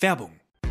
Werbung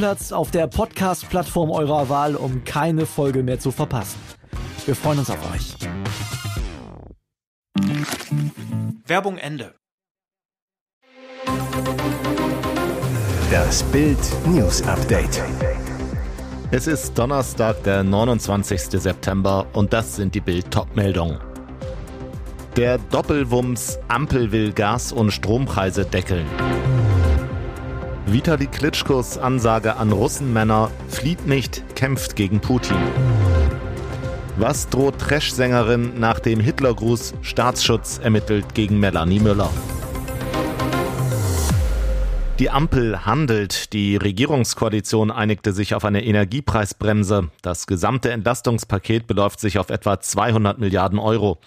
Stammplatz auf der Podcast-Plattform eurer Wahl, um keine Folge mehr zu verpassen. Wir freuen uns auf euch. Werbung Ende. Das Bild News Update. Es ist Donnerstag, der 29. September und das sind die Bild Topmeldungen. Der Doppelwumms Ampel will Gas- und Strompreise deckeln. Vitali Klitschkos Ansage an Russenmänner, flieht nicht, kämpft gegen Putin. Was droht Trash-Sängerin nach dem Hitlergruß Staatsschutz ermittelt gegen Melanie Müller? Die Ampel handelt. Die Regierungskoalition einigte sich auf eine Energiepreisbremse. Das gesamte Entlastungspaket beläuft sich auf etwa 200 Milliarden Euro.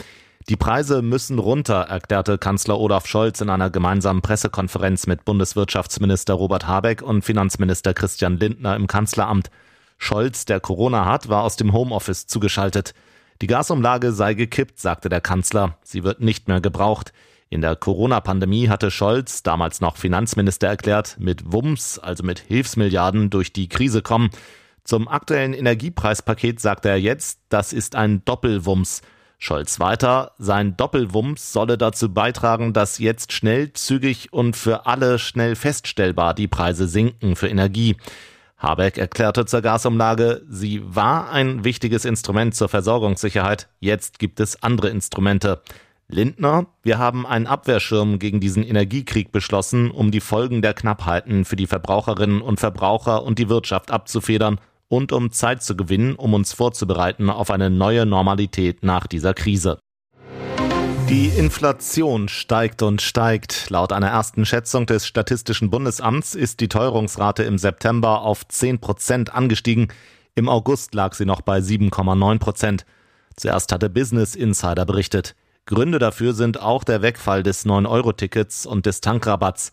Die Preise müssen runter, erklärte Kanzler Olaf Scholz in einer gemeinsamen Pressekonferenz mit Bundeswirtschaftsminister Robert Habeck und Finanzminister Christian Lindner im Kanzleramt. Scholz, der Corona hat, war aus dem Homeoffice zugeschaltet. Die Gasumlage sei gekippt, sagte der Kanzler. Sie wird nicht mehr gebraucht. In der Corona-Pandemie hatte Scholz, damals noch Finanzminister, erklärt, mit Wumms, also mit Hilfsmilliarden, durch die Krise kommen. Zum aktuellen Energiepreispaket sagte er jetzt, das ist ein Doppelwumms. Scholz weiter, sein Doppelwumms solle dazu beitragen, dass jetzt schnell, zügig und für alle schnell feststellbar die Preise sinken für Energie. Habeck erklärte zur Gasumlage, sie war ein wichtiges Instrument zur Versorgungssicherheit, jetzt gibt es andere Instrumente. Lindner, wir haben einen Abwehrschirm gegen diesen Energiekrieg beschlossen, um die Folgen der Knappheiten für die Verbraucherinnen und Verbraucher und die Wirtschaft abzufedern und um Zeit zu gewinnen, um uns vorzubereiten auf eine neue Normalität nach dieser Krise. Die Inflation steigt und steigt. Laut einer ersten Schätzung des Statistischen Bundesamts ist die Teuerungsrate im September auf 10 Prozent angestiegen. Im August lag sie noch bei 7,9 Prozent. Zuerst hatte Business Insider berichtet. Gründe dafür sind auch der Wegfall des 9-Euro-Tickets und des Tankrabatts.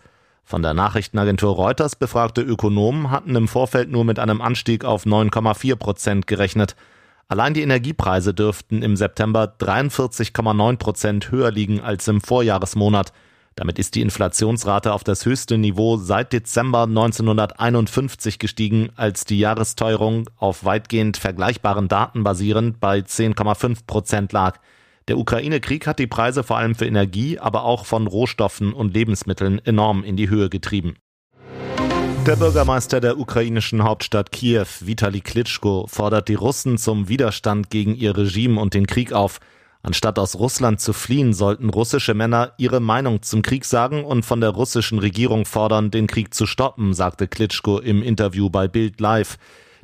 Von der Nachrichtenagentur Reuters befragte Ökonomen hatten im Vorfeld nur mit einem Anstieg auf 9,4 Prozent gerechnet. Allein die Energiepreise dürften im September 43,9 Prozent höher liegen als im Vorjahresmonat. Damit ist die Inflationsrate auf das höchste Niveau seit Dezember 1951 gestiegen, als die Jahresteuerung auf weitgehend vergleichbaren Daten basierend bei 10,5 Prozent lag. Der Ukraine-Krieg hat die Preise vor allem für Energie, aber auch von Rohstoffen und Lebensmitteln enorm in die Höhe getrieben. Der Bürgermeister der ukrainischen Hauptstadt Kiew, Vitali Klitschko, fordert die Russen zum Widerstand gegen ihr Regime und den Krieg auf. Anstatt aus Russland zu fliehen, sollten russische Männer ihre Meinung zum Krieg sagen und von der russischen Regierung fordern, den Krieg zu stoppen, sagte Klitschko im Interview bei Bild Live.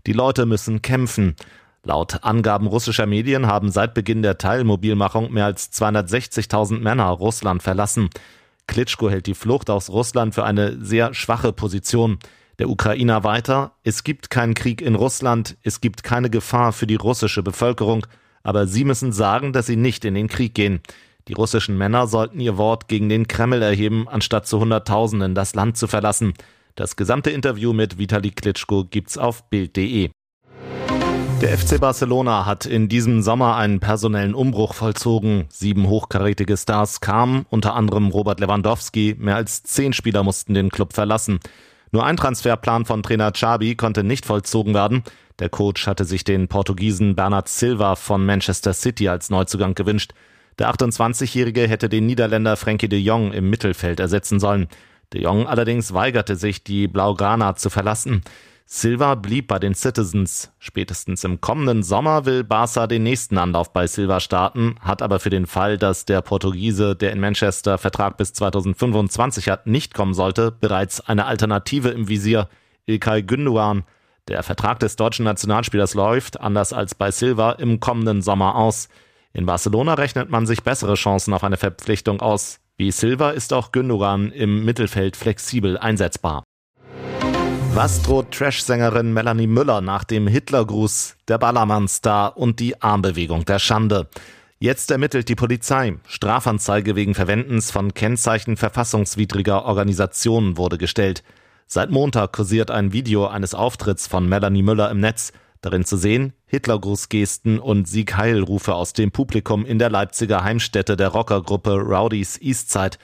Die Leute müssen kämpfen. Laut Angaben russischer Medien haben seit Beginn der Teilmobilmachung mehr als 260.000 Männer Russland verlassen. Klitschko hält die Flucht aus Russland für eine sehr schwache Position. Der Ukrainer weiter, es gibt keinen Krieg in Russland, es gibt keine Gefahr für die russische Bevölkerung, aber sie müssen sagen, dass sie nicht in den Krieg gehen. Die russischen Männer sollten ihr Wort gegen den Kreml erheben, anstatt zu Hunderttausenden das Land zu verlassen. Das gesamte Interview mit Vitali Klitschko gibt's auf Bild.de. Der FC Barcelona hat in diesem Sommer einen personellen Umbruch vollzogen. Sieben hochkarätige Stars kamen, unter anderem Robert Lewandowski. Mehr als zehn Spieler mussten den Club verlassen. Nur ein Transferplan von Trainer Xabi konnte nicht vollzogen werden. Der Coach hatte sich den Portugiesen Bernard Silva von Manchester City als Neuzugang gewünscht. Der 28-Jährige hätte den Niederländer Frankie de Jong im Mittelfeld ersetzen sollen. De Jong allerdings weigerte sich, die Blaugrana zu verlassen. Silva blieb bei den Citizens. Spätestens im kommenden Sommer will Barca den nächsten Anlauf bei Silva starten, hat aber für den Fall, dass der Portugiese, der in Manchester Vertrag bis 2025 hat, nicht kommen sollte, bereits eine Alternative im Visier. Ilkay Gündogan. Der Vertrag des deutschen Nationalspielers läuft, anders als bei Silva, im kommenden Sommer aus. In Barcelona rechnet man sich bessere Chancen auf eine Verpflichtung aus. Wie Silva ist auch Gündogan im Mittelfeld flexibel einsetzbar. Was droht Trash-Sängerin Melanie Müller nach dem Hitlergruß, der Ballermann-Star und die Armbewegung der Schande? Jetzt ermittelt die Polizei. Strafanzeige wegen Verwendens von Kennzeichen verfassungswidriger Organisationen wurde gestellt. Seit Montag kursiert ein Video eines Auftritts von Melanie Müller im Netz. Darin zu sehen Hitlergrußgesten und Sieg-Heil-Rufe aus dem Publikum in der Leipziger Heimstätte der Rockergruppe Rowdies Eastside.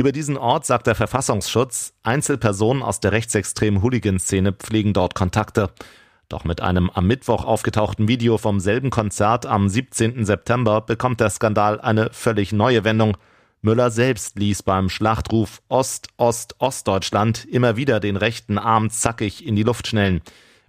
Über diesen Ort sagt der Verfassungsschutz, Einzelpersonen aus der rechtsextremen Hooligan-Szene pflegen dort Kontakte. Doch mit einem am Mittwoch aufgetauchten Video vom selben Konzert am 17. September bekommt der Skandal eine völlig neue Wendung. Müller selbst ließ beim Schlachtruf Ost, Ost, Ostdeutschland immer wieder den rechten Arm zackig in die Luft schnellen.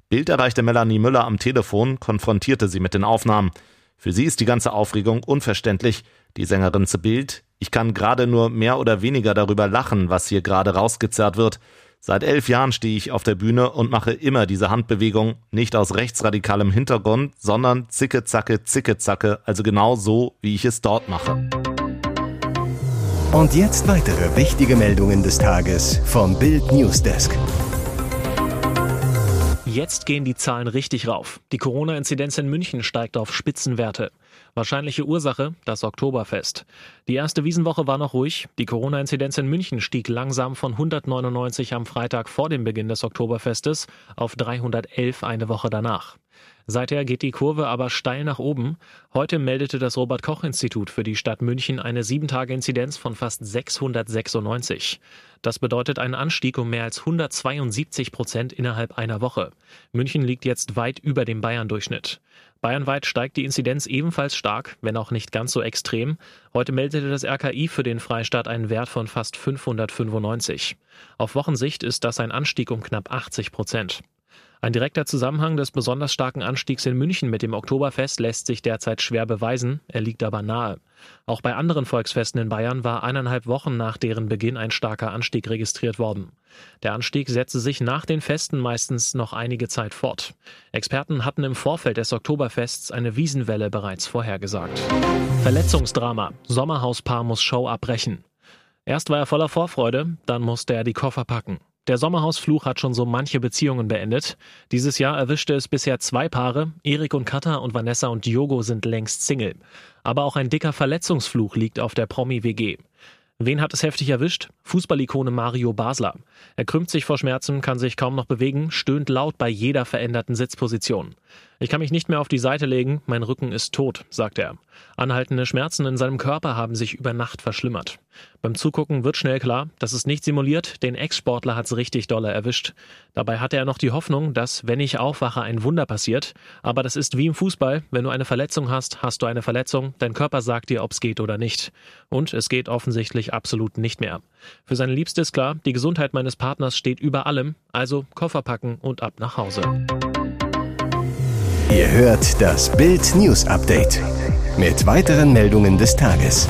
Bild erreichte Melanie Müller am Telefon, konfrontierte sie mit den Aufnahmen. Für sie ist die ganze Aufregung unverständlich. Die Sängerin zu Bild, ich kann gerade nur mehr oder weniger darüber lachen, was hier gerade rausgezerrt wird. Seit elf Jahren stehe ich auf der Bühne und mache immer diese Handbewegung, nicht aus rechtsradikalem Hintergrund, sondern zicke, zacke, zicke, zacke, also genau so, wie ich es dort mache. Und jetzt weitere wichtige Meldungen des Tages vom Bild Newsdesk. Jetzt gehen die Zahlen richtig rauf. Die Corona-Inzidenz in München steigt auf Spitzenwerte. Wahrscheinliche Ursache das Oktoberfest. Die erste Wiesenwoche war noch ruhig. Die Corona-Inzidenz in München stieg langsam von 199 am Freitag vor dem Beginn des Oktoberfestes auf 311 eine Woche danach. Seither geht die Kurve aber steil nach oben. Heute meldete das Robert Koch Institut für die Stadt München eine 7-Tage-Inzidenz von fast 696. Das bedeutet einen Anstieg um mehr als 172 Prozent innerhalb einer Woche. München liegt jetzt weit über dem Bayern-Durchschnitt. Bayernweit steigt die Inzidenz ebenfalls stark, wenn auch nicht ganz so extrem. Heute meldete das RKI für den Freistaat einen Wert von fast 595. Auf Wochensicht ist das ein Anstieg um knapp 80 Prozent. Ein direkter Zusammenhang des besonders starken Anstiegs in München mit dem Oktoberfest lässt sich derzeit schwer beweisen, er liegt aber nahe. Auch bei anderen Volksfesten in Bayern war eineinhalb Wochen nach deren Beginn ein starker Anstieg registriert worden. Der Anstieg setzte sich nach den Festen meistens noch einige Zeit fort. Experten hatten im Vorfeld des Oktoberfests eine Wiesenwelle bereits vorhergesagt. Verletzungsdrama. Sommerhauspaar muss Show abbrechen. Erst war er voller Vorfreude, dann musste er die Koffer packen. Der Sommerhausfluch hat schon so manche Beziehungen beendet. Dieses Jahr erwischte es bisher zwei Paare. Erik und Katha und Vanessa und Diogo sind längst Single. Aber auch ein dicker Verletzungsfluch liegt auf der Promi-WG. Wen hat es heftig erwischt? Fußballikone Mario Basler. Er krümmt sich vor Schmerzen, kann sich kaum noch bewegen, stöhnt laut bei jeder veränderten Sitzposition. Ich kann mich nicht mehr auf die Seite legen, mein Rücken ist tot, sagt er. Anhaltende Schmerzen in seinem Körper haben sich über Nacht verschlimmert. Beim Zugucken wird schnell klar, das ist nicht simuliert, den Ex-Sportler hat's richtig dolle erwischt. Dabei hatte er noch die Hoffnung, dass, wenn ich aufwache, ein Wunder passiert. Aber das ist wie im Fußball, wenn du eine Verletzung hast, hast du eine Verletzung, dein Körper sagt dir, ob's geht oder nicht. Und es geht offensichtlich absolut nicht mehr. Für seine Liebste ist klar, die Gesundheit meines Partners steht über allem, also Koffer packen und ab nach Hause. Ihr hört das Bild News Update mit weiteren Meldungen des Tages.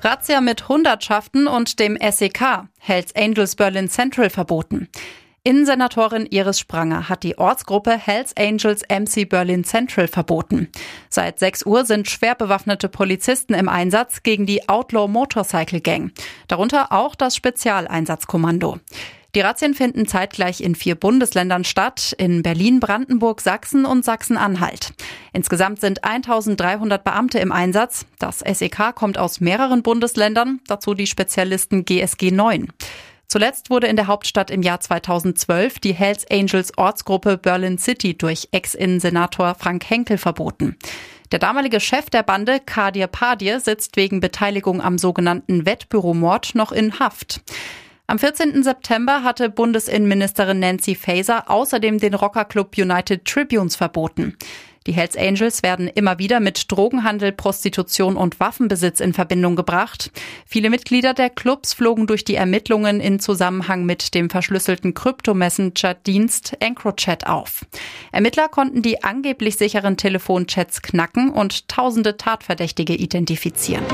Razzia mit Hundertschaften und dem SEK. Hells Angels Berlin Central verboten. Innensenatorin Iris Spranger hat die Ortsgruppe Hells Angels MC Berlin Central verboten. Seit 6 Uhr sind schwer bewaffnete Polizisten im Einsatz gegen die Outlaw Motorcycle Gang. Darunter auch das Spezialeinsatzkommando. Die Razzien finden zeitgleich in vier Bundesländern statt, in Berlin, Brandenburg, Sachsen und Sachsen-Anhalt. Insgesamt sind 1300 Beamte im Einsatz. Das SEK kommt aus mehreren Bundesländern, dazu die Spezialisten GSG 9. Zuletzt wurde in der Hauptstadt im Jahr 2012 die Hells Angels Ortsgruppe Berlin City durch Ex-Innensenator Frank Henkel verboten. Der damalige Chef der Bande, Kadir Padir, sitzt wegen Beteiligung am sogenannten Wettbüromord noch in Haft. Am 14. September hatte Bundesinnenministerin Nancy Faeser außerdem den Rockerclub United Tribunes verboten. Die Hells Angels werden immer wieder mit Drogenhandel, Prostitution und Waffenbesitz in Verbindung gebracht. Viele Mitglieder der Clubs flogen durch die Ermittlungen in Zusammenhang mit dem verschlüsselten Krypto-Messenger-Dienst EncroChat auf. Ermittler konnten die angeblich sicheren Telefonchats knacken und tausende Tatverdächtige identifizieren.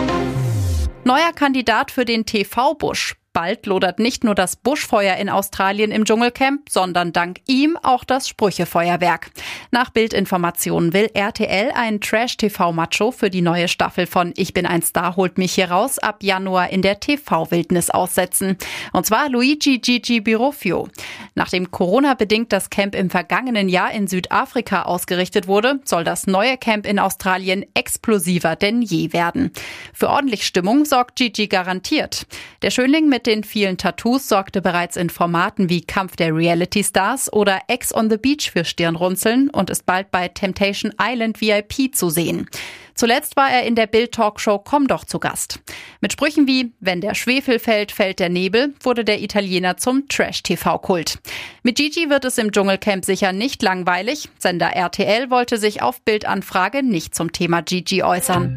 Neuer Kandidat für den TV-Busch. Bald lodert nicht nur das Buschfeuer in Australien im Dschungelcamp, sondern dank ihm auch das Sprüchefeuerwerk. Nach Bildinformationen will RTL ein Trash-TV-Macho für die neue Staffel von Ich bin ein Star holt mich hier raus ab Januar in der TV-Wildnis aussetzen. Und zwar Luigi Gigi Birofio. Nachdem Corona-bedingt das Camp im vergangenen Jahr in Südafrika ausgerichtet wurde, soll das neue Camp in Australien explosiver denn je werden. Für ordentlich Stimmung sorgt Gigi garantiert. Der Schönling mit den vielen Tattoos sorgte bereits in Formaten wie Kampf der Reality Stars oder Ex on the Beach für Stirnrunzeln und ist bald bei Temptation Island VIP zu sehen. Zuletzt war er in der Bild-Talkshow Komm doch zu Gast. Mit Sprüchen wie Wenn der Schwefel fällt, fällt der Nebel wurde der Italiener zum Trash-TV-Kult. Mit Gigi wird es im Dschungelcamp sicher nicht langweilig. Sender RTL wollte sich auf Bildanfrage nicht zum Thema Gigi äußern.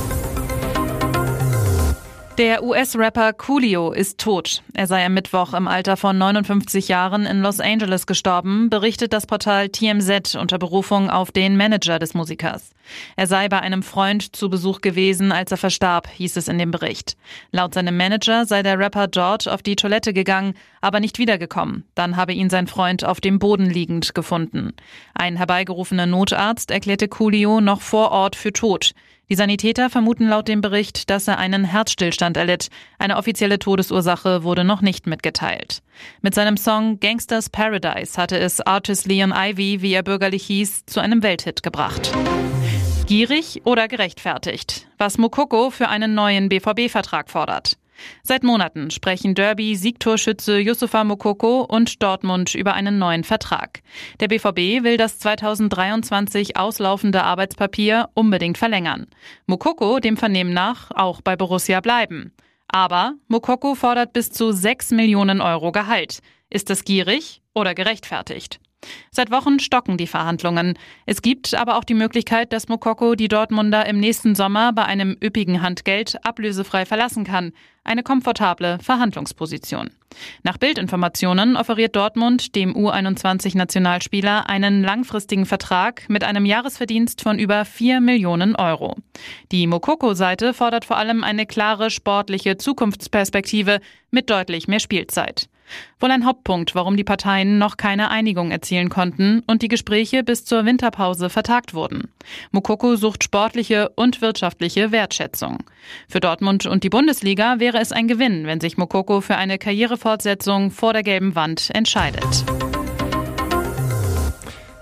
Der US-Rapper Coolio ist tot. Er sei am Mittwoch im Alter von 59 Jahren in Los Angeles gestorben, berichtet das Portal TMZ unter Berufung auf den Manager des Musikers. Er sei bei einem Freund zu Besuch gewesen, als er verstarb, hieß es in dem Bericht. Laut seinem Manager sei der Rapper George auf die Toilette gegangen, aber nicht wiedergekommen. Dann habe ihn sein Freund auf dem Boden liegend gefunden. Ein herbeigerufener Notarzt erklärte Coolio noch vor Ort für tot. Die Sanitäter vermuten laut dem Bericht, dass er einen Herzstillstand erlitt. Eine offizielle Todesursache wurde noch nicht mitgeteilt. Mit seinem Song Gangsters Paradise hatte es Artist Leon Ivy, wie er bürgerlich hieß, zu einem Welthit gebracht. Gierig oder gerechtfertigt? Was Mokoko für einen neuen BVB-Vertrag fordert. Seit Monaten sprechen Derby-Siegtorschütze Yusufa Mokoko und Dortmund über einen neuen Vertrag. Der BVB will das 2023 auslaufende Arbeitspapier unbedingt verlängern. Mokoko dem Vernehmen nach auch bei Borussia bleiben. Aber Mokoko fordert bis zu 6 Millionen Euro Gehalt. Ist das gierig oder gerechtfertigt? Seit Wochen stocken die Verhandlungen. Es gibt aber auch die Möglichkeit, dass Mokoko die Dortmunder im nächsten Sommer bei einem üppigen Handgeld ablösefrei verlassen kann. Eine komfortable Verhandlungsposition. Nach Bildinformationen offeriert Dortmund dem U21-Nationalspieler einen langfristigen Vertrag mit einem Jahresverdienst von über 4 Millionen Euro. Die Mokoko-Seite fordert vor allem eine klare sportliche Zukunftsperspektive mit deutlich mehr Spielzeit. Wohl ein Hauptpunkt, warum die Parteien noch keine Einigung erzielen konnten und die Gespräche bis zur Winterpause vertagt wurden. Mokoko sucht sportliche und wirtschaftliche Wertschätzung. Für Dortmund und die Bundesliga wäre es ein Gewinn, wenn sich Mokoko für eine Karrierefortsetzung vor der gelben Wand entscheidet.